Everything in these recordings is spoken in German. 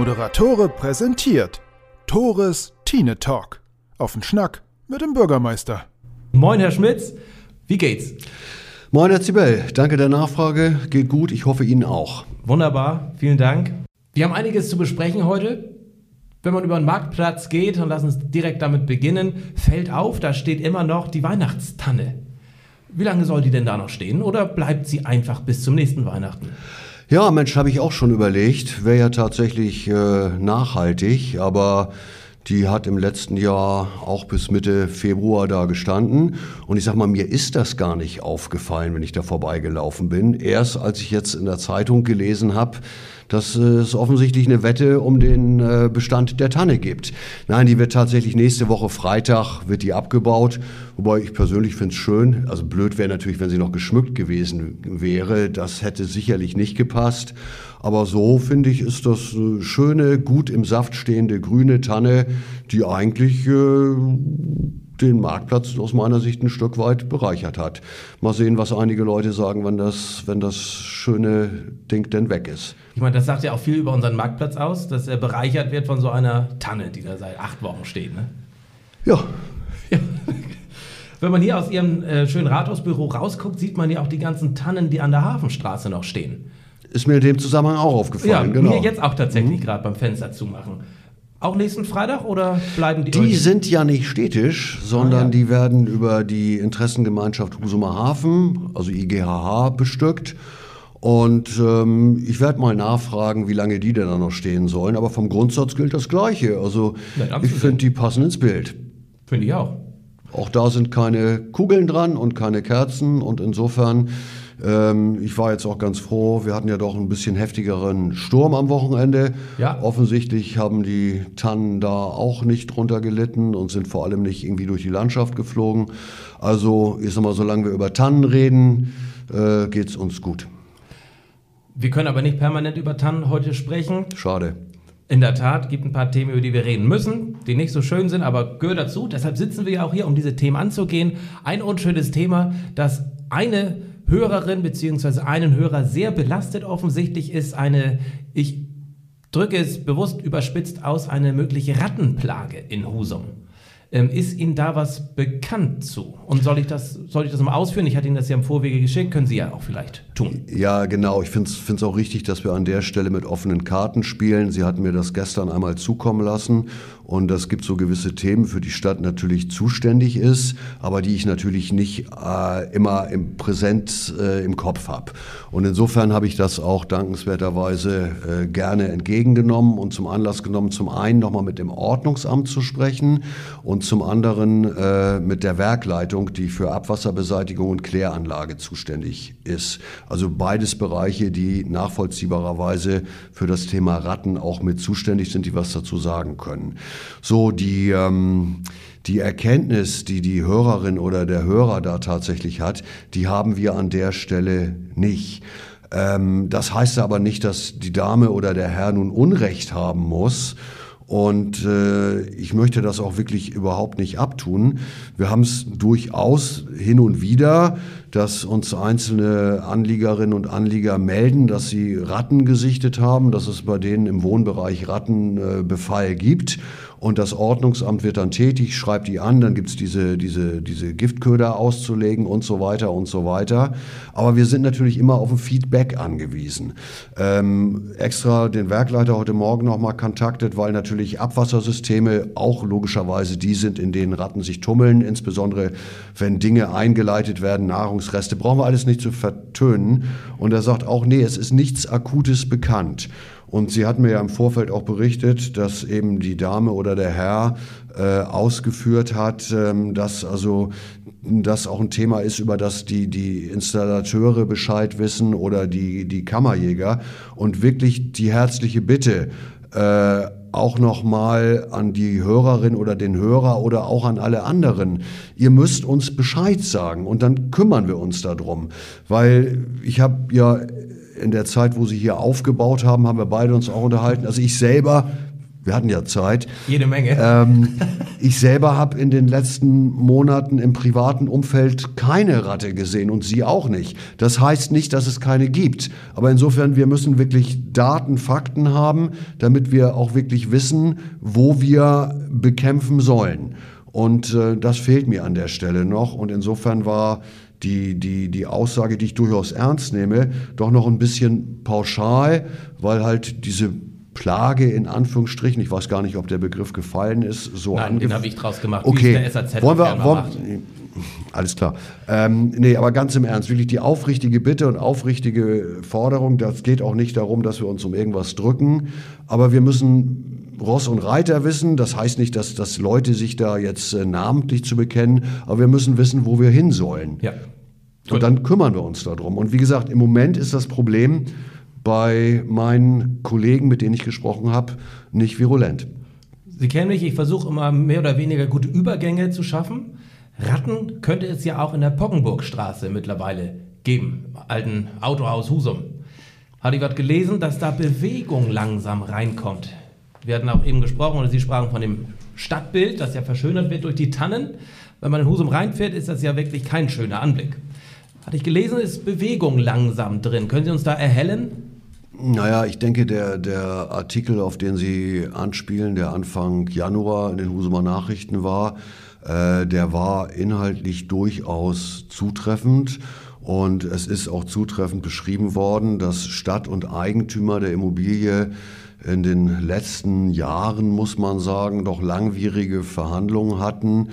Moderatore präsentiert Tores Tine Talk. Auf den Schnack mit dem Bürgermeister. Moin, Herr Schmitz. Wie geht's? Moin, Herr Zibel. Danke der Nachfrage. Geht gut. Ich hoffe Ihnen auch. Wunderbar. Vielen Dank. Wir haben einiges zu besprechen heute. Wenn man über den Marktplatz geht, und lass uns direkt damit beginnen, fällt auf, da steht immer noch die Weihnachtstanne. Wie lange soll die denn da noch stehen oder bleibt sie einfach bis zum nächsten Weihnachten? Ja, Mensch, habe ich auch schon überlegt. Wäre ja tatsächlich äh, nachhaltig, aber die hat im letzten Jahr auch bis Mitte Februar da gestanden. Und ich sag mal, mir ist das gar nicht aufgefallen, wenn ich da vorbeigelaufen bin. Erst als ich jetzt in der Zeitung gelesen habe, dass es offensichtlich eine Wette um den äh, Bestand der Tanne gibt. Nein, die wird tatsächlich nächste Woche Freitag wird die abgebaut. Wobei ich persönlich finde es schön. Also blöd wäre natürlich, wenn sie noch geschmückt gewesen wäre. Das hätte sicherlich nicht gepasst. Aber so finde ich, ist das eine schöne, gut im Saft stehende grüne Tanne, die eigentlich äh, den Marktplatz aus meiner Sicht ein Stück weit bereichert hat. Mal sehen, was einige Leute sagen, wenn das, wenn das schöne Ding denn weg ist. Ich meine, das sagt ja auch viel über unseren Marktplatz aus, dass er bereichert wird von so einer Tanne, die da seit acht Wochen steht. Ne? Ja. ja. Wenn man hier aus Ihrem äh, schönen Rathausbüro rausguckt, sieht man ja auch die ganzen Tannen, die an der Hafenstraße noch stehen. Ist mir in dem Zusammenhang auch aufgefallen. Ja, genau. mir jetzt auch tatsächlich mhm. gerade beim Fenster zumachen. Auch nächsten Freitag oder bleiben die? Die sind ja nicht städtisch, sondern ah, ja. die werden über die Interessengemeinschaft Husumer Hafen, also IGHH, bestückt. Und ähm, ich werde mal nachfragen, wie lange die denn da noch stehen sollen. Aber vom Grundsatz gilt das Gleiche. Also ja, ich finde, die passen ins Bild. Finde ich auch. Auch da sind keine Kugeln dran und keine Kerzen. Und insofern ähm, ich war jetzt auch ganz froh, wir hatten ja doch ein bisschen heftigeren Sturm am Wochenende. Ja. Offensichtlich haben die Tannen da auch nicht drunter gelitten und sind vor allem nicht irgendwie durch die Landschaft geflogen. Also, ich sag mal, solange wir über Tannen reden, äh, geht es uns gut. Wir können aber nicht permanent über Tannen heute sprechen. Schade. In der Tat gibt ein paar Themen, über die wir reden müssen, die nicht so schön sind, aber gehören dazu. Deshalb sitzen wir ja auch hier, um diese Themen anzugehen. Ein unschönes Thema, das eine Hörerin bzw. einen Hörer sehr belastet offensichtlich ist eine, ich drücke es bewusst überspitzt aus, eine mögliche Rattenplage in Husum. Ähm, ist Ihnen da was bekannt zu? Und soll ich das, soll ich das mal ausführen? Ich hatte Ihnen das ja im Vorwege geschickt, können Sie ja auch vielleicht tun. Ja, genau. Ich finde es auch richtig, dass wir an der Stelle mit offenen Karten spielen. Sie hatten mir das gestern einmal zukommen lassen und es gibt so gewisse Themen, für die Stadt natürlich zuständig ist, aber die ich natürlich nicht äh, immer im Präsent äh, im Kopf habe. Und insofern habe ich das auch dankenswerterweise äh, gerne entgegengenommen und zum Anlass genommen, zum einen nochmal mit dem Ordnungsamt zu sprechen und zum anderen äh, mit der Werkleitung, die für Abwasserbeseitigung und Kläranlage zuständig ist. Also beides Bereiche, die nachvollziehbarerweise für das Thema Ratten auch mit zuständig sind, die was dazu sagen können. So die, ähm, die Erkenntnis, die die Hörerin oder der Hörer da tatsächlich hat, die haben wir an der Stelle nicht. Ähm, das heißt aber nicht, dass die Dame oder der Herr nun Unrecht haben muss. Und äh, ich möchte das auch wirklich überhaupt nicht abtun. Wir haben es durchaus hin und wieder, dass uns einzelne Anliegerinnen und Anlieger melden, dass sie Ratten gesichtet haben, dass es bei denen im Wohnbereich Rattenbefall äh, gibt. Und das Ordnungsamt wird dann tätig, schreibt die an, dann gibt's diese, diese, diese Giftköder auszulegen und so weiter und so weiter. Aber wir sind natürlich immer auf ein Feedback angewiesen. Ähm, extra den Werkleiter heute Morgen nochmal kontaktet, weil natürlich Abwassersysteme auch logischerweise die sind, in denen Ratten sich tummeln, insbesondere wenn Dinge eingeleitet werden, Nahrungsreste, brauchen wir alles nicht zu vertönen. Und er sagt auch, nee, es ist nichts Akutes bekannt. Und sie hat mir ja im Vorfeld auch berichtet, dass eben die Dame oder der Herr äh, ausgeführt hat, ähm, dass also das auch ein Thema ist, über das die, die Installateure Bescheid wissen oder die, die Kammerjäger. Und wirklich die herzliche Bitte, äh, auch nochmal an die Hörerin oder den Hörer oder auch an alle anderen. Ihr müsst uns Bescheid sagen und dann kümmern wir uns darum. Weil ich habe ja in der Zeit, wo sie hier aufgebaut haben, haben wir beide uns auch unterhalten. Also ich selber wir hatten ja Zeit. Jede Menge. Ähm, ich selber habe in den letzten Monaten im privaten Umfeld keine Ratte gesehen und Sie auch nicht. Das heißt nicht, dass es keine gibt. Aber insofern, wir müssen wirklich Daten, Fakten haben, damit wir auch wirklich wissen, wo wir bekämpfen sollen. Und äh, das fehlt mir an der Stelle noch. Und insofern war die, die, die Aussage, die ich durchaus ernst nehme, doch noch ein bisschen pauschal, weil halt diese Plage in Anführungsstrichen, ich weiß gar nicht, ob der Begriff gefallen ist, so Nein, den habe ich draus gemacht. Okay, wollen wir, wollen, alles klar. Ähm, nee, aber ganz im Ernst, wirklich die aufrichtige Bitte und aufrichtige Forderung, das geht auch nicht darum, dass wir uns um irgendwas drücken, aber wir müssen Ross und Reiter wissen. Das heißt nicht, dass, dass Leute sich da jetzt äh, namentlich zu bekennen, aber wir müssen wissen, wo wir hin sollen. Ja. Und dann kümmern wir uns darum. Und wie gesagt, im Moment ist das Problem, bei meinen Kollegen, mit denen ich gesprochen habe, nicht virulent. Sie kennen mich, ich versuche immer mehr oder weniger gute Übergänge zu schaffen. Ratten könnte es ja auch in der Poggenburgstraße mittlerweile geben, alten Autohaus Husum. Hatte ich was gelesen, dass da Bewegung langsam reinkommt. Wir hatten auch eben gesprochen, oder Sie sprachen von dem Stadtbild, das ja verschönert wird durch die Tannen. Wenn man in Husum reinfährt, ist das ja wirklich kein schöner Anblick. Hatte ich gelesen, ist Bewegung langsam drin. Können Sie uns da erhellen? Naja, ich denke, der, der Artikel, auf den Sie anspielen, der Anfang Januar in den Husumer Nachrichten war, äh, der war inhaltlich durchaus zutreffend. Und es ist auch zutreffend beschrieben worden, dass Stadt und Eigentümer der Immobilie in den letzten Jahren, muss man sagen, doch langwierige Verhandlungen hatten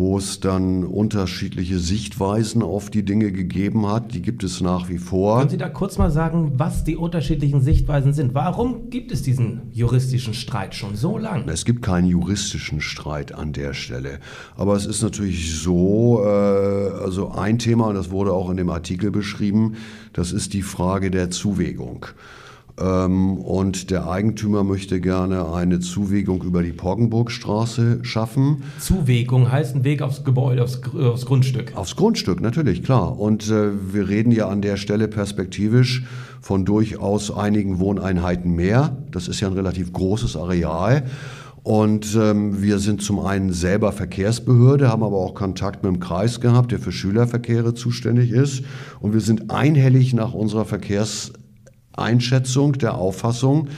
wo es dann unterschiedliche Sichtweisen auf die Dinge gegeben hat. Die gibt es nach wie vor. Können Sie da kurz mal sagen, was die unterschiedlichen Sichtweisen sind? Warum gibt es diesen juristischen Streit schon so lange? Es gibt keinen juristischen Streit an der Stelle. Aber es ist natürlich so, äh, also ein Thema, und das wurde auch in dem Artikel beschrieben, das ist die Frage der Zuwägung. Ähm, und der Eigentümer möchte gerne eine Zuwegung über die Poggenburgstraße schaffen. Zuwegung heißt ein Weg aufs Gebäude, aufs, aufs Grundstück. Aufs Grundstück, natürlich, klar. Und äh, wir reden ja an der Stelle perspektivisch von durchaus einigen Wohneinheiten mehr. Das ist ja ein relativ großes Areal. Und ähm, wir sind zum einen selber Verkehrsbehörde, haben aber auch Kontakt mit dem Kreis gehabt, der für Schülerverkehre zuständig ist. Und wir sind einhellig nach unserer Verkehrs Einschätzung der Auffassung,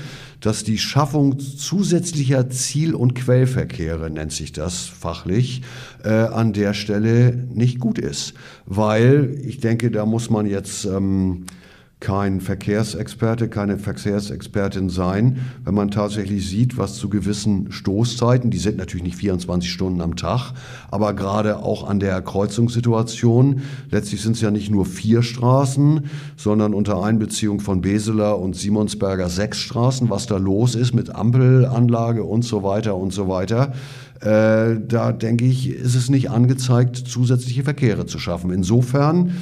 dass die Schaffung zusätzlicher Ziel- und Quellverkehre, nennt sich das fachlich, äh, an der Stelle nicht gut ist. Weil ich denke, da muss man jetzt ähm, kein Verkehrsexperte, keine Verkehrsexpertin sein, wenn man tatsächlich sieht, was zu gewissen Stoßzeiten, die sind natürlich nicht 24 Stunden am Tag, aber gerade auch an der Kreuzungssituation, letztlich sind es ja nicht nur vier Straßen, sondern unter Einbeziehung von Beseler und Simonsberger sechs Straßen, was da los ist mit Ampelanlage und so weiter und so weiter. Äh, da denke ich, ist es nicht angezeigt, zusätzliche Verkehre zu schaffen. Insofern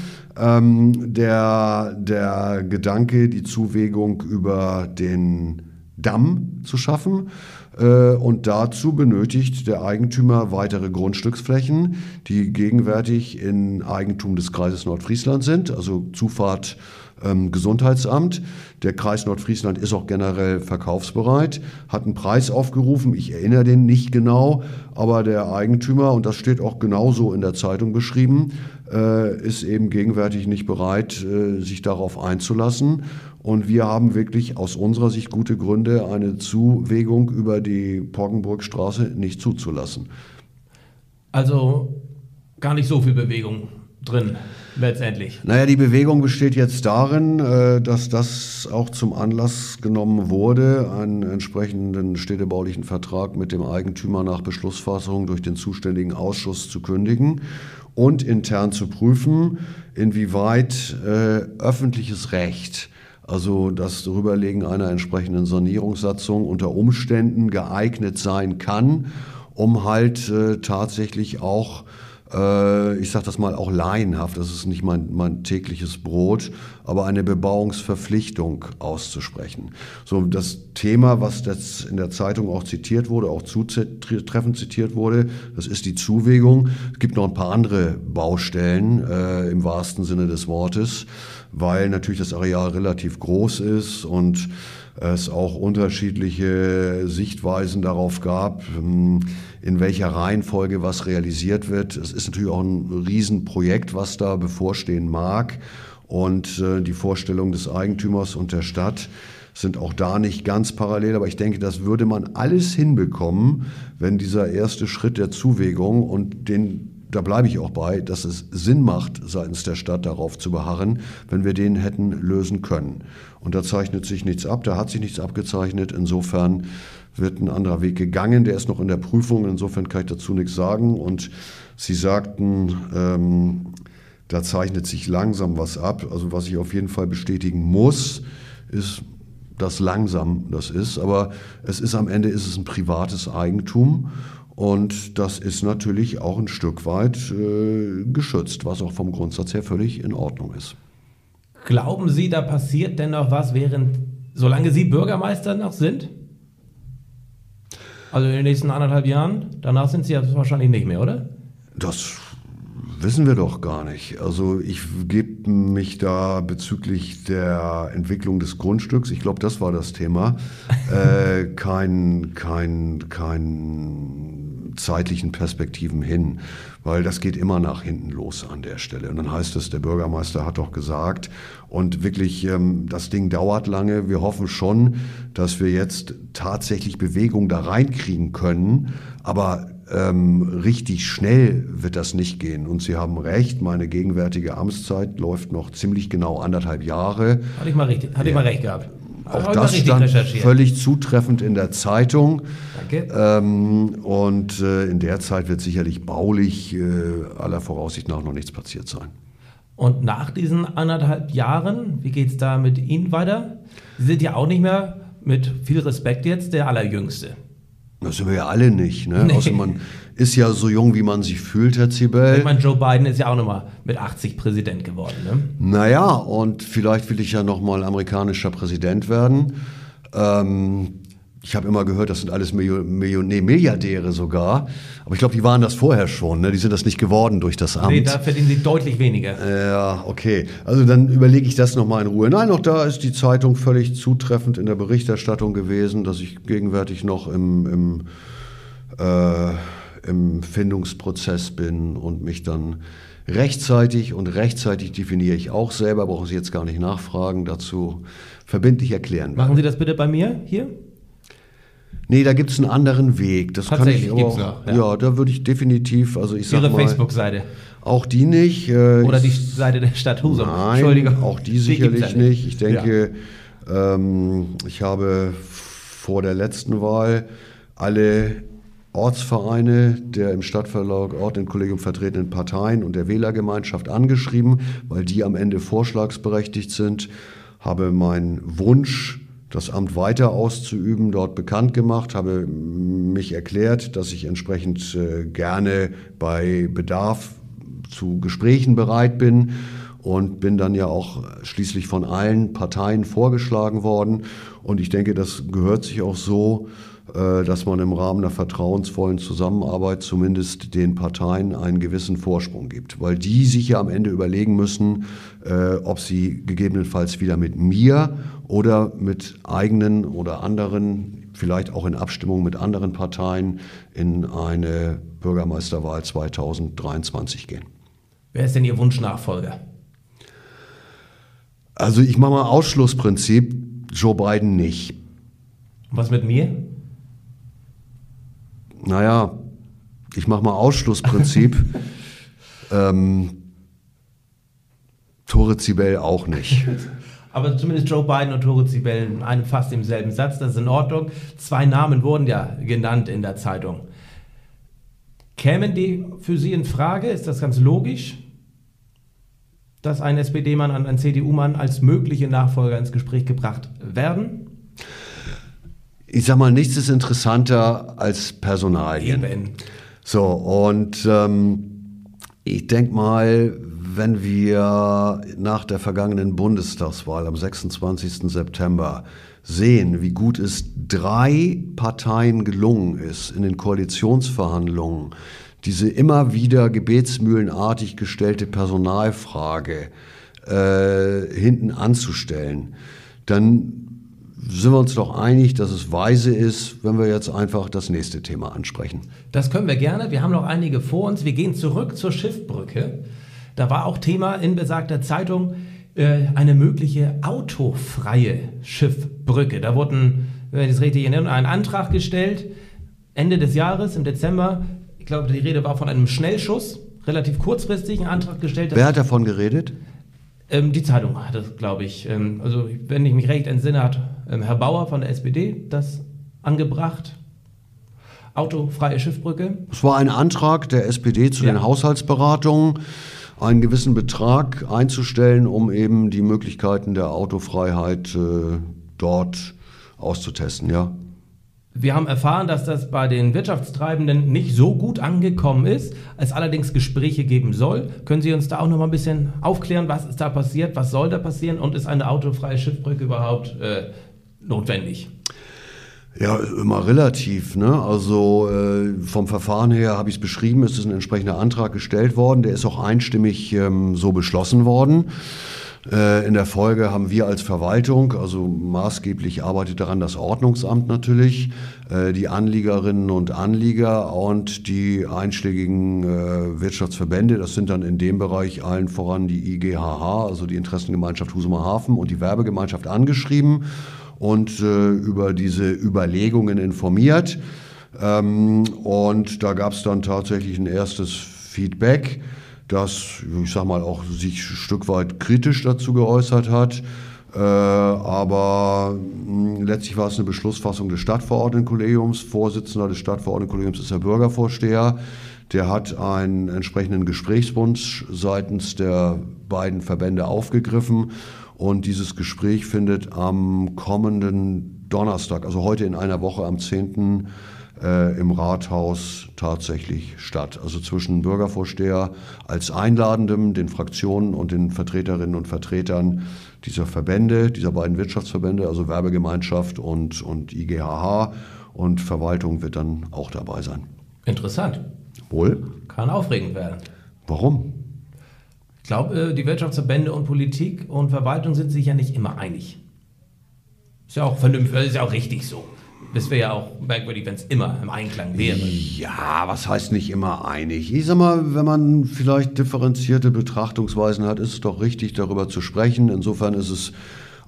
ähm, der, der Gedanke, die Zuwägung über den Damm zu schaffen. Äh, und dazu benötigt der Eigentümer weitere Grundstücksflächen, die gegenwärtig in Eigentum des Kreises Nordfriesland sind, also Zufahrt ähm, Gesundheitsamt. Der Kreis Nordfriesland ist auch generell verkaufsbereit, hat einen Preis aufgerufen, ich erinnere den nicht genau, aber der Eigentümer, und das steht auch genauso in der Zeitung beschrieben, äh, ist eben gegenwärtig nicht bereit, äh, sich darauf einzulassen. Und wir haben wirklich aus unserer Sicht gute Gründe, eine Zuwägung über die Poggenburgstraße nicht zuzulassen. Also gar nicht so viel Bewegung drin letztendlich? Naja, die Bewegung besteht jetzt darin, äh, dass das auch zum Anlass genommen wurde, einen entsprechenden städtebaulichen Vertrag mit dem Eigentümer nach Beschlussfassung durch den zuständigen Ausschuss zu kündigen und intern zu prüfen, inwieweit äh, öffentliches Recht also das Darüberlegen einer entsprechenden Sanierungssatzung unter Umständen geeignet sein kann, um halt äh, tatsächlich auch äh, ich sage das mal auch laienhaft, das ist nicht mein, mein tägliches Brot, aber eine Bebauungsverpflichtung auszusprechen. So das Thema, was jetzt in der Zeitung auch zitiert wurde, auch zutreffend zitiert wurde, das ist die Zuwägung. Es gibt noch ein paar andere Baustellen äh, im wahrsten Sinne des Wortes, weil natürlich das Areal relativ groß ist und es auch unterschiedliche Sichtweisen darauf gab, ähm, in welcher Reihenfolge was realisiert wird. Es ist natürlich auch ein Riesenprojekt, was da bevorstehen mag. Und äh, die Vorstellung des Eigentümers und der Stadt sind auch da nicht ganz parallel, aber ich denke, das würde man alles hinbekommen, wenn dieser erste Schritt der Zuwägung und den da bleibe ich auch bei, dass es Sinn macht, seitens der Stadt darauf zu beharren, wenn wir den hätten lösen können. Und da zeichnet sich nichts ab, da hat sich nichts abgezeichnet. Insofern wird ein anderer Weg gegangen, der ist noch in der Prüfung, insofern kann ich dazu nichts sagen. Und Sie sagten, ähm, da zeichnet sich langsam was ab. Also was ich auf jeden Fall bestätigen muss, ist, dass langsam das ist. Aber es ist am Ende ist es ein privates Eigentum. Und das ist natürlich auch ein Stück weit äh, geschützt, was auch vom Grundsatz her völlig in Ordnung ist. Glauben Sie, da passiert denn noch was, während, solange Sie Bürgermeister noch sind? Also in den nächsten anderthalb Jahren? Danach sind Sie ja wahrscheinlich nicht mehr, oder? Das wissen wir doch gar nicht. Also ich gebe mich da bezüglich der Entwicklung des Grundstücks, ich glaube, das war das Thema, äh, kein, kein, kein zeitlichen Perspektiven hin, weil das geht immer nach hinten los an der Stelle. Und dann heißt es, der Bürgermeister hat doch gesagt, und wirklich, ähm, das Ding dauert lange. Wir hoffen schon, dass wir jetzt tatsächlich Bewegung da reinkriegen können, aber ähm, richtig schnell wird das nicht gehen. Und Sie haben recht, meine gegenwärtige Amtszeit läuft noch ziemlich genau anderthalb Jahre. Hatte ich mal, richtig, hatte ja. ich mal recht gehabt. Auch das stand völlig zutreffend in der Zeitung. Danke. Ähm, und äh, in der Zeit wird sicherlich baulich äh, aller Voraussicht nach noch nichts passiert sein. Und nach diesen anderthalb Jahren, wie geht es da mit Ihnen weiter? Sie sind ja auch nicht mehr, mit viel Respekt jetzt, der Allerjüngste. Das sind wir ja alle nicht. Ne? Nee. Außer man ist ja so jung, wie man sich fühlt, Herr Zibel. Ich meine, Joe Biden ist ja auch nochmal mit 80 Präsident geworden. Ne? Naja, und vielleicht will ich ja nochmal amerikanischer Präsident werden. Ähm, ich habe immer gehört, das sind alles Million, nee, Milliardäre sogar. Aber ich glaube, die waren das vorher schon. Ne? Die sind das nicht geworden durch das Amt. Nee, da verdienen sie deutlich weniger. Ja, okay. Also dann überlege ich das nochmal in Ruhe. Nein, auch da ist die Zeitung völlig zutreffend in der Berichterstattung gewesen, dass ich gegenwärtig noch im, im, äh, im Findungsprozess bin und mich dann rechtzeitig und rechtzeitig definiere ich auch selber, brauchen Sie jetzt gar nicht nachfragen, dazu verbindlich erklären. Machen Sie das bitte bei mir hier? Nee, da gibt es einen anderen Weg. Das kann ich auch, noch, ja. ja. da würde ich definitiv, also ich sag Ihre Facebook-Seite. Auch die nicht. Äh, Oder die Seite der Stadt Husum. Nein, Entschuldigung. auch die sicherlich die nicht. Ich denke, ja. ähm, ich habe vor der letzten Wahl alle Ortsvereine der im Stadtverlag Ort und Kollegium vertretenen Parteien und der Wählergemeinschaft angeschrieben, weil die am Ende vorschlagsberechtigt sind, habe meinen Wunsch das Amt weiter auszuüben, dort bekannt gemacht, habe mich erklärt, dass ich entsprechend äh, gerne bei Bedarf zu Gesprächen bereit bin und bin dann ja auch schließlich von allen Parteien vorgeschlagen worden. Und ich denke, das gehört sich auch so, dass man im Rahmen der vertrauensvollen Zusammenarbeit zumindest den Parteien einen gewissen Vorsprung gibt, weil die sich ja am Ende überlegen müssen, äh, ob sie gegebenenfalls wieder mit mir oder mit eigenen oder anderen, vielleicht auch in Abstimmung mit anderen Parteien, in eine Bürgermeisterwahl 2023 gehen. Wer ist denn Ihr Wunschnachfolger? Also ich mache mal Ausschlussprinzip, Joe Biden nicht. Was mit mir? Naja, ich mache mal Ausschlussprinzip. ähm, Tore Zibel auch nicht. Aber zumindest Joe Biden und Tore Zibel in einem fast demselben Satz, das ist in Ordnung. Zwei Namen wurden ja genannt in der Zeitung. Kämen die für Sie in Frage? Ist das ganz logisch, dass ein SPD-Mann und ein CDU-Mann als mögliche Nachfolger ins Gespräch gebracht werden? Ich sag mal, nichts ist interessanter als Personalien. Eben. So, und ähm, ich denke mal, wenn wir nach der vergangenen Bundestagswahl am 26. September sehen, wie gut es drei Parteien gelungen ist, in den Koalitionsverhandlungen diese immer wieder gebetsmühlenartig gestellte Personalfrage äh, hinten anzustellen, dann sind wir uns doch einig, dass es weise ist, wenn wir jetzt einfach das nächste Thema ansprechen. Das können wir gerne. Wir haben noch einige vor uns. Wir gehen zurück zur Schiffbrücke. Da war auch Thema in besagter Zeitung äh, eine mögliche autofreie Schiffbrücke. Da wurden, wenn ich es richtig erinnere, ein Antrag gestellt. Ende des Jahres, im Dezember. Ich glaube, die Rede war von einem Schnellschuss. Relativ kurzfristig ein Antrag gestellt. Wer hat davon geredet? Ähm, die Zeitung hat es, glaube ich. Ähm, also, wenn ich mich recht entsinne, hat ähm, Herr Bauer von der SPD das angebracht. Autofreie Schiffbrücke. Es war ein Antrag der SPD zu Ja. den Haushaltsberatungen, einen gewissen Betrag einzustellen, um eben die Möglichkeiten der Autofreiheit äh, dort auszutesten, ja. Wir haben erfahren, dass das bei den Wirtschaftstreibenden nicht so gut angekommen ist, es allerdings Gespräche geben soll. Können Sie uns da auch noch mal ein bisschen aufklären, was ist da passiert, was soll da passieren und ist eine autofreie Schiffbrücke überhaupt äh, notwendig? Ja, immer relativ. Ne? Also äh, vom Verfahren her habe ich es beschrieben, es ist ein entsprechender Antrag gestellt worden, der ist auch einstimmig ähm, so beschlossen worden. Äh, in der Folge haben wir als Verwaltung, also maßgeblich arbeitet daran das Ordnungsamt natürlich, äh, die Anliegerinnen und Anlieger und die einschlägigen äh, Wirtschaftsverbände, das sind dann in dem Bereich allen voran die IGHH, also die Interessengemeinschaft Husumer Hafen und die Werbegemeinschaft angeschrieben und über diese Überlegungen informiert. Ähm, und da gab es dann tatsächlich ein erstes Feedback, das, ich sag mal, auch sich ein Stück weit kritisch dazu geäußert hat. Äh, aber mh, letztlich war es eine Beschlussfassung des Stadtverordnetenkollegiums. Vorsitzender des Stadtverordnetenkollegiums ist der Bürgervorsteher. Der hat einen entsprechenden Gesprächswunsch seitens der beiden Verbände aufgegriffen. Und dieses Gespräch findet am kommenden Donnerstag, also heute in einer Woche am 10. Äh, im Rathaus tatsächlich statt. Also zwischen Bürgervorsteher als Einladendem, den Fraktionen und den Vertreterinnen und Vertretern dieser Verbände, dieser beiden Wirtschaftsverbände, also Werbegemeinschaft und, und IGHH. Und Verwaltung wird dann auch dabei sein. Interessant. Wohl? Kann aufregend werden. Warum? Ich glaube, äh, die Wirtschaftsverbände und Politik und Verwaltung sind sich ja nicht immer einig. Ist ja auch vernünftig, ist ja auch richtig so. Das wäre ja auch merkwürdig, wenn es immer im Einklang wäre. Ja, was heißt nicht immer einig? Ich sag mal, wenn man vielleicht differenzierte Betrachtungsweisen hat, ist es doch richtig, darüber zu sprechen. Insofern ist es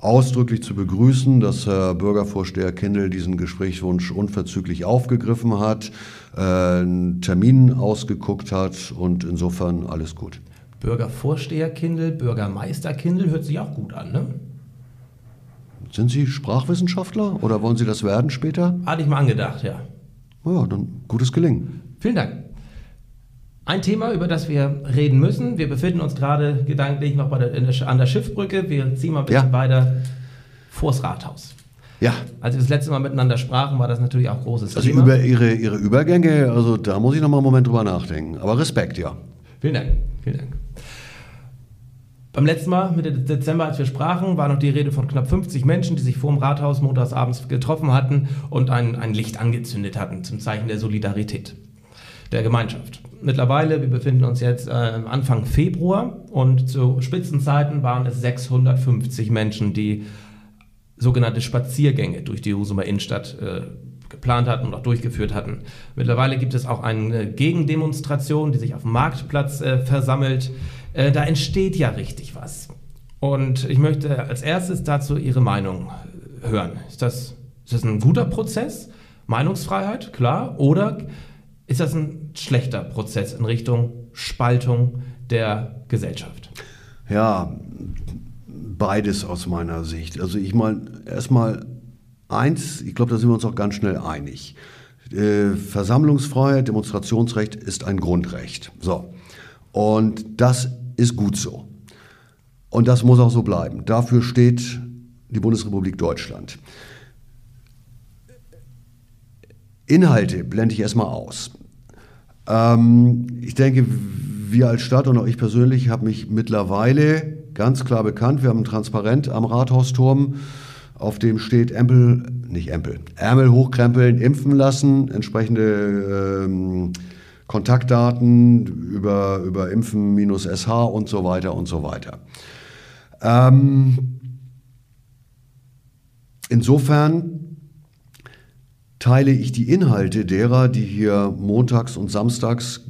ausdrücklich zu begrüßen, dass Herr Bürgervorsteher Kindl diesen Gesprächswunsch unverzüglich aufgegriffen hat, äh, einen Termin ausgeguckt hat und insofern alles gut. Bürgervorsteher Kindl, Bürgermeister Kindl hört sich auch gut an, ne? Sind Sie Sprachwissenschaftler oder wollen Sie das werden später? Hatte ich mal angedacht, ja. Ja, dann gutes Gelingen. Vielen Dank. Ein Thema, über das wir reden müssen. Wir befinden uns gerade gedanklich noch bei der, der, an der Schiffbrücke. Wir ziehen mal ein bisschen Ja. weiter vors Rathaus. Ja, Als wir das letzte Mal miteinander sprachen, war das natürlich auch großes also Thema. über Ihre, Ihre Übergänge, also da muss ich noch mal einen Moment drüber nachdenken. Aber Respekt, ja. Vielen Dank. Vielen Dank. Beim letzten Mal, Mitte Dezember, als wir sprachen, war noch die Rede von knapp 50 Menschen, die sich vor dem Rathaus montagsabends getroffen hatten und ein, ein Licht angezündet hatten zum Zeichen der Solidarität der Gemeinschaft. Mittlerweile, wir befinden uns jetzt äh, Anfang Februar und zu Spitzenzeiten waren es 650 Menschen, die sogenannte Spaziergänge durch die Husumer Innenstadt äh, geplant hatten und auch durchgeführt hatten. Mittlerweile gibt es auch eine Gegendemonstration, die sich auf dem Marktplatz äh, versammelt. Äh, da entsteht ja richtig was. Und ich möchte als erstes dazu Ihre Meinung äh, hören. Ist das, ist das ein guter Prozess? Meinungsfreiheit, klar. Oder ist das ein schlechter Prozess in Richtung Spaltung der Gesellschaft? Ja, beides aus meiner Sicht. Also ich meine, erstmal eins, ich glaube, da sind wir uns auch ganz schnell einig. Äh, Versammlungsfreiheit, Demonstrationsrecht ist ein Grundrecht. So. Und das ist gut so. Und das muss auch so bleiben. Dafür steht die Bundesrepublik Deutschland. Inhalte blende ich erstmal aus. Ähm, ich denke, wir als Stadt und auch ich persönlich habe mich mittlerweile ganz klar bekannt. Wir haben ein Transparent am Rathausturm, auf dem steht Empel, nicht Empel, Ärmel hochkrempeln, impfen lassen, entsprechende ähm, Kontaktdaten über, über Impfen-SH und so weiter und so weiter. Ähm, insofern teile ich die Inhalte derer, die hier montags und samstags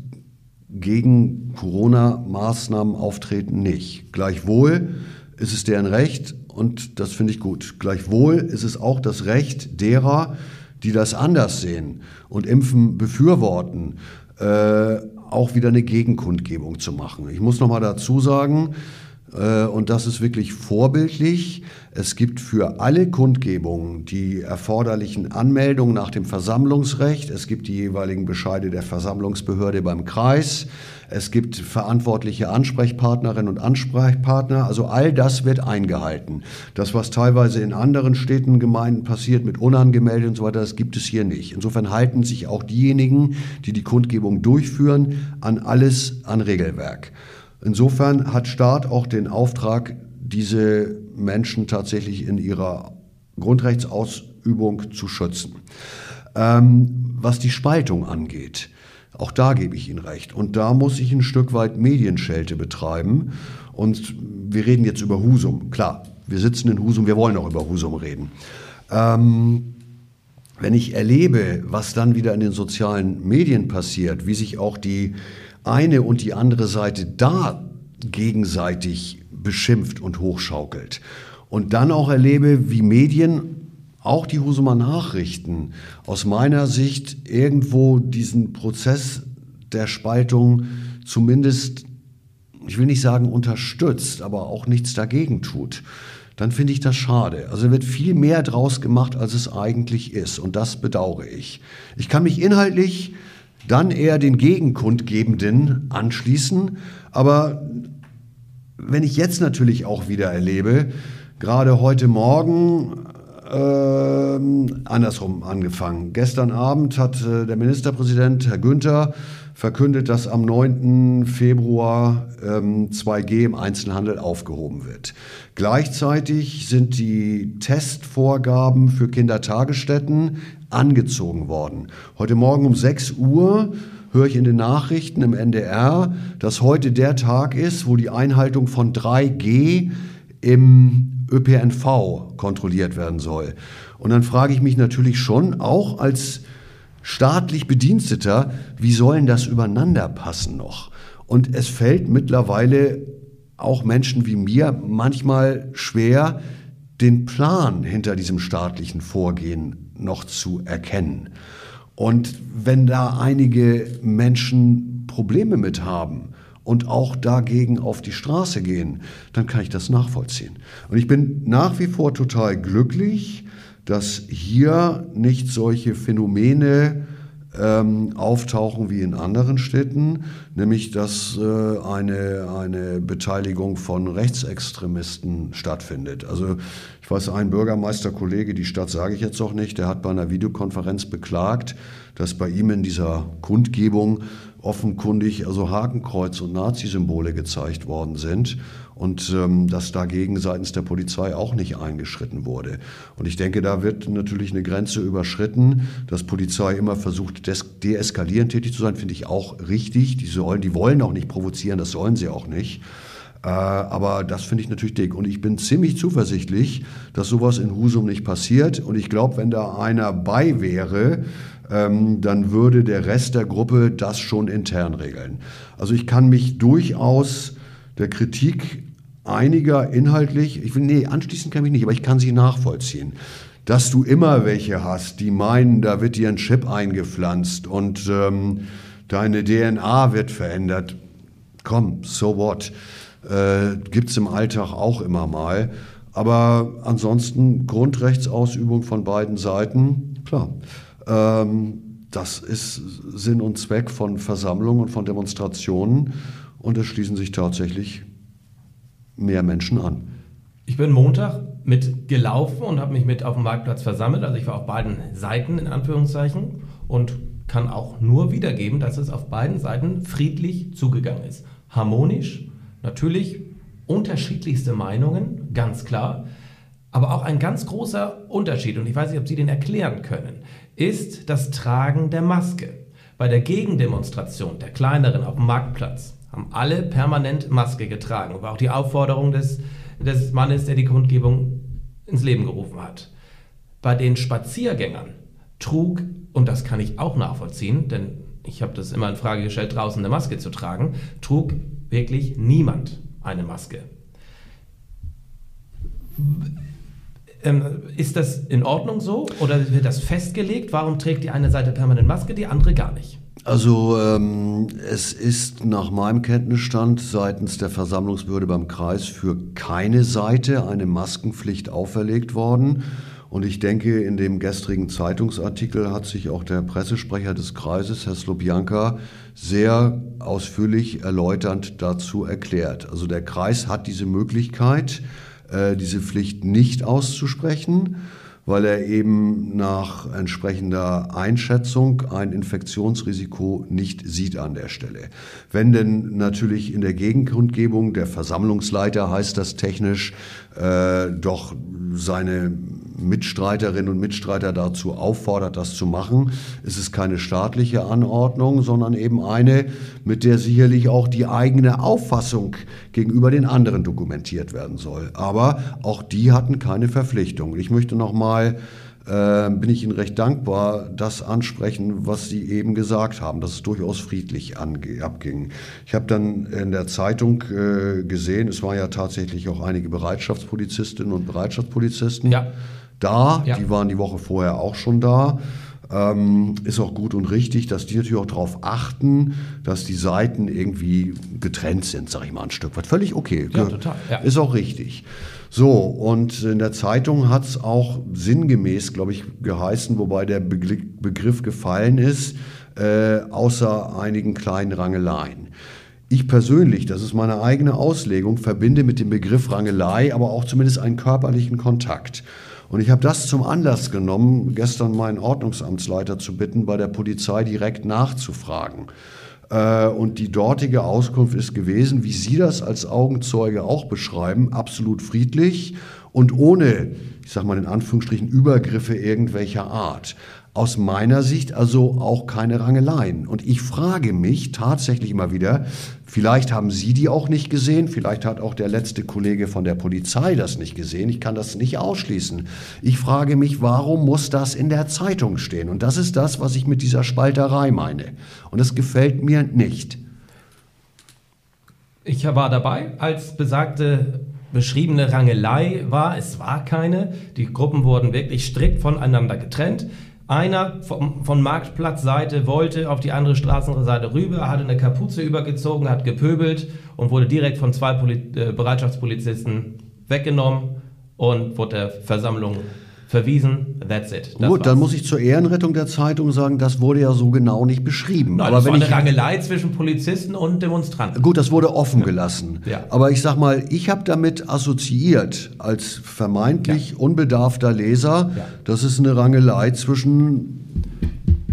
gegen Corona-Maßnahmen auftreten, nicht. Gleichwohl ist es deren Recht und das finde ich gut. Gleichwohl ist es auch das Recht derer, die das anders sehen und Impfen befürworten, äh, auch wieder eine Gegenkundgebung zu machen. Ich muss noch mal dazu sagen, äh, und das ist wirklich vorbildlich. Es gibt für alle Kundgebungen die erforderlichen Anmeldungen nach dem Versammlungsrecht. Es gibt die jeweiligen Bescheide der Versammlungsbehörde beim Kreis. Es gibt verantwortliche Ansprechpartnerinnen und Ansprechpartner. Also all das wird eingehalten. Das, was teilweise in anderen Städten, Gemeinden passiert mit unangemeldet und so weiter, das gibt es hier nicht. Insofern halten sich auch diejenigen, die die Kundgebung durchführen, an alles an Regelwerk. Insofern hat Staat auch den Auftrag, diese Menschen tatsächlich in ihrer Grundrechtsausübung zu schützen. Ähm, was die Spaltung angeht, auch da gebe ich Ihnen recht. Und da muss ich ein Stück weit Medienschelte betreiben. Und wir reden jetzt über Husum. Klar, wir sitzen in Husum, wir wollen auch über Husum reden. Ähm, wenn ich erlebe, was dann wieder in den sozialen Medien passiert, wie sich auch die eine und die andere Seite da gegenseitig beschimpft und hochschaukelt. Und dann auch erlebe, wie Medien, auch die Husumer Nachrichten, aus meiner Sicht irgendwo diesen Prozess der Spaltung zumindest, ich will nicht sagen unterstützt, aber auch nichts dagegen tut dann finde ich das schade. Also wird viel mehr draus gemacht, als es eigentlich ist. Und das bedauere ich. Ich kann mich inhaltlich dann eher den Gegenkundgebenden anschließen. Aber wenn ich jetzt natürlich auch wieder erlebe, gerade heute Morgen äh, andersrum angefangen. Gestern Abend hat äh, der Ministerpräsident, Herr Günther, verkündet, dass am 9. Februar ähm, 2G im Einzelhandel aufgehoben wird. Gleichzeitig sind die Testvorgaben für Kindertagesstätten angezogen worden. Heute Morgen um 6 Uhr höre ich in den Nachrichten im NDR, dass heute der Tag ist, wo die Einhaltung von 3G im ÖPNV kontrolliert werden soll. Und dann frage ich mich natürlich schon, auch als staatlich Bediensteter, wie sollen das übereinander passen noch? Und es fällt mittlerweile auch Menschen wie mir manchmal schwer, den Plan hinter diesem staatlichen Vorgehen noch zu erkennen. Und wenn da einige Menschen Probleme mit haben und auch dagegen auf die Straße gehen, dann kann ich das nachvollziehen. Und ich bin nach wie vor total glücklich, dass hier nicht solche Phänomene ähm, auftauchen wie in anderen Städten, nämlich dass äh, eine, eine Beteiligung von Rechtsextremisten stattfindet. Also weiß, ein Bürgermeisterkollege, die Stadt sage ich jetzt auch nicht, der hat bei einer Videokonferenz beklagt, dass bei ihm in dieser Kundgebung offenkundig also Hakenkreuz und Nazi-Symbole gezeigt worden sind und ähm, dass dagegen seitens der Polizei auch nicht eingeschritten wurde. Und ich denke, da wird natürlich eine Grenze überschritten, dass Polizei immer versucht, deeskalierend tätig zu sein, finde ich auch richtig. Die, sollen, die wollen auch nicht provozieren, das sollen sie auch nicht. Äh, aber das finde ich natürlich dick. Und ich bin ziemlich zuversichtlich, dass sowas in Husum nicht passiert. Und ich glaube, wenn da einer bei wäre, ähm, dann würde der Rest der Gruppe das schon intern regeln. Also ich kann mich durchaus der Kritik einiger inhaltlich, ich will, nee, anschließen kann ich nicht, aber ich kann sie nachvollziehen. Dass du immer welche hast, die meinen, da wird dir ein Chip eingepflanzt und ähm, deine DNA wird verändert. Komm, so what? Äh, Gibt es im Alltag auch immer mal. Aber ansonsten Grundrechtsausübung von beiden Seiten, klar. Ähm, das ist Sinn und Zweck von Versammlungen und von Demonstrationen und es schließen sich tatsächlich mehr Menschen an. Ich bin Montag mit gelaufen und habe mich mit auf dem Marktplatz versammelt. Also ich war auf beiden Seiten in Anführungszeichen und kann auch nur wiedergeben, dass es auf beiden Seiten friedlich zugegangen ist. Harmonisch, natürlich unterschiedlichste Meinungen, ganz klar. Aber auch ein ganz großer Unterschied, und ich weiß nicht, ob Sie den erklären können, ist das Tragen der Maske. Bei der Gegendemonstration der kleineren auf dem Marktplatz haben alle permanent Maske getragen. War auch die Aufforderung des, des Mannes, der die Kundgebung ins Leben gerufen hat. bei den Spaziergängern trug, und das kann ich auch nachvollziehen, denn ich habe das immer in Frage gestellt, draußen eine Maske zu tragen, trug wirklich niemand eine Maske. Ähm, ist das in Ordnung so oder wird das festgelegt? Warum trägt die eine Seite permanent Maske, die andere gar nicht? Also ähm, es ist nach meinem Kenntnisstand seitens der Versammlungsbehörde beim Kreis für keine Seite eine Maskenpflicht auferlegt worden. Und ich denke, in dem gestrigen Zeitungsartikel hat sich auch der Pressesprecher des Kreises, Herr Slobjanka, sehr ausführlich erläuternd dazu erklärt. Also der Kreis hat diese Möglichkeit, äh, diese Pflicht nicht auszusprechen weil er eben nach entsprechender Einschätzung ein Infektionsrisiko nicht sieht an der Stelle. Wenn denn natürlich in der Gegenkundgebung der Versammlungsleiter heißt das technisch äh, doch seine Mitstreiterinnen und Mitstreiter dazu auffordert, das zu machen, ist es keine staatliche Anordnung, sondern eben eine, mit der sicherlich auch die eigene Auffassung gegenüber den anderen dokumentiert werden soll. Aber auch die hatten keine Verpflichtung. Ich möchte noch mal äh, bin ich Ihnen recht dankbar, das ansprechen, was Sie eben gesagt haben, dass es durchaus friedlich abging. Ich habe dann in der Zeitung äh, gesehen, es waren ja tatsächlich auch einige Bereitschaftspolizistinnen und Bereitschaftspolizisten ja. Da, ja. die waren die Woche vorher auch schon da. Ähm, ist auch gut und richtig, dass die natürlich auch darauf achten, dass die Seiten irgendwie getrennt sind, sage ich mal ein Stück weit. Völlig okay. Ja, total. Ja. Ist auch richtig. So, und in der Zeitung hat es auch sinngemäß, glaube ich, geheißen, wobei der Begriff gefallen ist, äh, außer einigen kleinen Rangeleien. Ich persönlich, das ist meine eigene Auslegung, verbinde mit dem Begriff Rangelei aber auch zumindest einen körperlichen Kontakt. Und ich habe das zum Anlass genommen, gestern meinen Ordnungsamtsleiter zu bitten, bei der Polizei direkt nachzufragen. Äh, und die dortige Auskunft ist gewesen, wie Sie das als Augenzeuge auch beschreiben, absolut friedlich und ohne, ich sage mal in Anführungsstrichen, Übergriffe irgendwelcher Art. Aus meiner Sicht also auch keine Rangeleien. Und ich frage mich tatsächlich immer wieder, vielleicht haben Sie die auch nicht gesehen, vielleicht hat auch der letzte Kollege von der Polizei das nicht gesehen, ich kann das nicht ausschließen. Ich frage mich, warum muss das in der Zeitung stehen? Und das ist das, was ich mit dieser Spalterei meine. Und das gefällt mir nicht. Ich war dabei, als besagte beschriebene Rangelei war. Es war keine. Die Gruppen wurden wirklich strikt voneinander getrennt. Einer vom, von Marktplatzseite wollte auf die andere Straßenseite rüber, hatte eine Kapuze übergezogen, hat gepöbelt und wurde direkt von zwei Poli äh, Bereitschaftspolizisten weggenommen und wurde der Versammlung verwiesen, that's it. Das Gut, war's. dann muss ich zur Ehrenrettung der Zeitung sagen, das wurde ja so genau nicht beschrieben. Nein, Aber das wenn war eine Rangelei zwischen Polizisten und Demonstranten. Gut, das wurde offen gelassen. Ja. Aber ich sag mal, ich habe damit assoziiert, als vermeintlich ja. unbedarfter Leser, ja. dass es eine Rangelei zwischen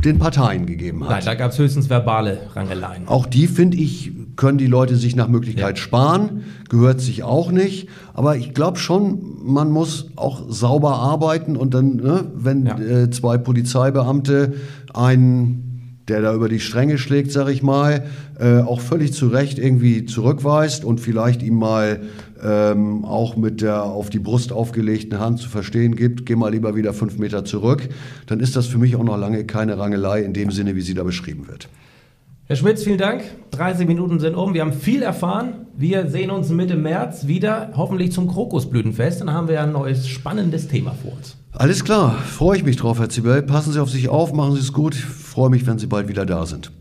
den Parteien gegeben hat. Nein, da gab es höchstens verbale Rangeleien. Auch die, finde ich, können die Leute sich nach Möglichkeit ja. sparen, gehört sich auch nicht. Aber ich glaube schon, man muss auch sauber arbeiten und dann, ne, wenn ja. äh, zwei Polizeibeamte einen der da über die Stränge schlägt, sag ich mal, äh, auch völlig zu Recht irgendwie zurückweist und vielleicht ihm mal ähm, auch mit der auf die Brust aufgelegten Hand zu verstehen gibt, geh mal lieber wieder fünf Meter zurück, dann ist das für mich auch noch lange keine Rangelei in dem Sinne, wie sie da beschrieben wird. Herr Schmitz, vielen Dank. 30 Minuten sind um. Wir haben viel erfahren. Wir sehen uns Mitte März wieder, hoffentlich zum Krokusblütenfest. Dann haben wir ein neues spannendes Thema vor uns. Alles klar, freue ich mich drauf, Herr Zibel. Passen Sie auf sich auf, machen Sie es gut. Ich freue mich, wenn Sie bald wieder da sind.